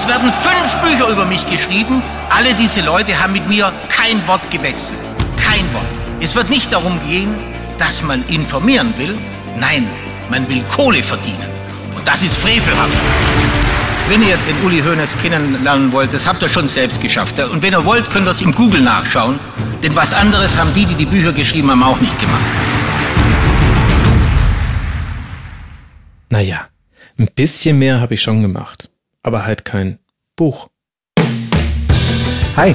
Es werden fünf Bücher über mich geschrieben. Alle diese Leute haben mit mir kein Wort gewechselt. Kein Wort. Es wird nicht darum gehen, dass man informieren will. Nein, man will Kohle verdienen. Und das ist frevelhaft. Wenn ihr den Uli Hoeneß kennenlernen wollt, das habt ihr schon selbst geschafft. Und wenn ihr wollt, könnt ihr es im Google nachschauen. Denn was anderes haben die, die die Bücher geschrieben haben, auch nicht gemacht. Naja, ein bisschen mehr habe ich schon gemacht. Aber halt kein Buch. Hi,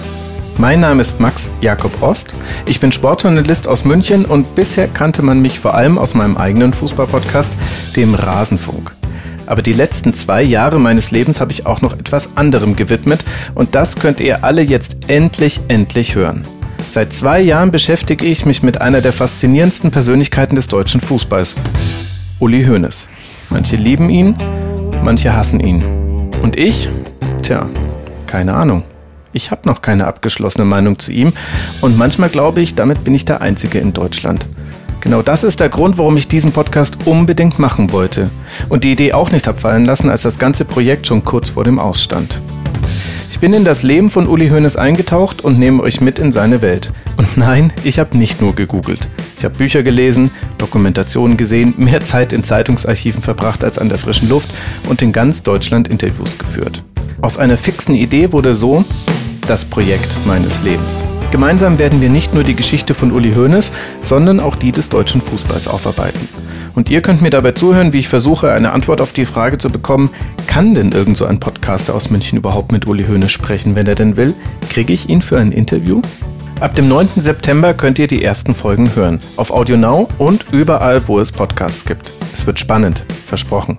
mein Name ist Max Jakob Ost. Ich bin Sportjournalist aus München und bisher kannte man mich vor allem aus meinem eigenen Fußballpodcast, dem Rasenfunk. Aber die letzten zwei Jahre meines Lebens habe ich auch noch etwas anderem gewidmet und das könnt ihr alle jetzt endlich, endlich hören. Seit zwei Jahren beschäftige ich mich mit einer der faszinierendsten Persönlichkeiten des deutschen Fußballs. Uli Hoeneß. Manche lieben ihn, manche hassen ihn. Und ich? Tja, keine Ahnung. Ich habe noch keine abgeschlossene Meinung zu ihm und manchmal glaube ich, damit bin ich der Einzige in Deutschland. Genau das ist der Grund, warum ich diesen Podcast unbedingt machen wollte und die Idee auch nicht abfallen lassen, als das ganze Projekt schon kurz vor dem Ausstand. Ich bin in das Leben von Uli Hoeneß eingetaucht und nehme euch mit in seine Welt. Und nein, ich habe nicht nur gegoogelt. Ich habe Bücher gelesen, Dokumentationen gesehen, mehr Zeit in Zeitungsarchiven verbracht als an der frischen Luft und in ganz Deutschland Interviews geführt. Aus einer fixen Idee wurde so das Projekt meines Lebens. Gemeinsam werden wir nicht nur die Geschichte von Uli Hoeneß, sondern auch die des deutschen Fußballs aufarbeiten. Und ihr könnt mir dabei zuhören, wie ich versuche, eine Antwort auf die Frage zu bekommen, kann denn irgend so ein Podcaster aus München überhaupt mit Uli Hoeneß sprechen, wenn er denn will? Kriege ich ihn für ein Interview? Ab dem 9. September könnt ihr die ersten Folgen hören. Auf Audio Now und überall, wo es Podcasts gibt. Es wird spannend. Versprochen.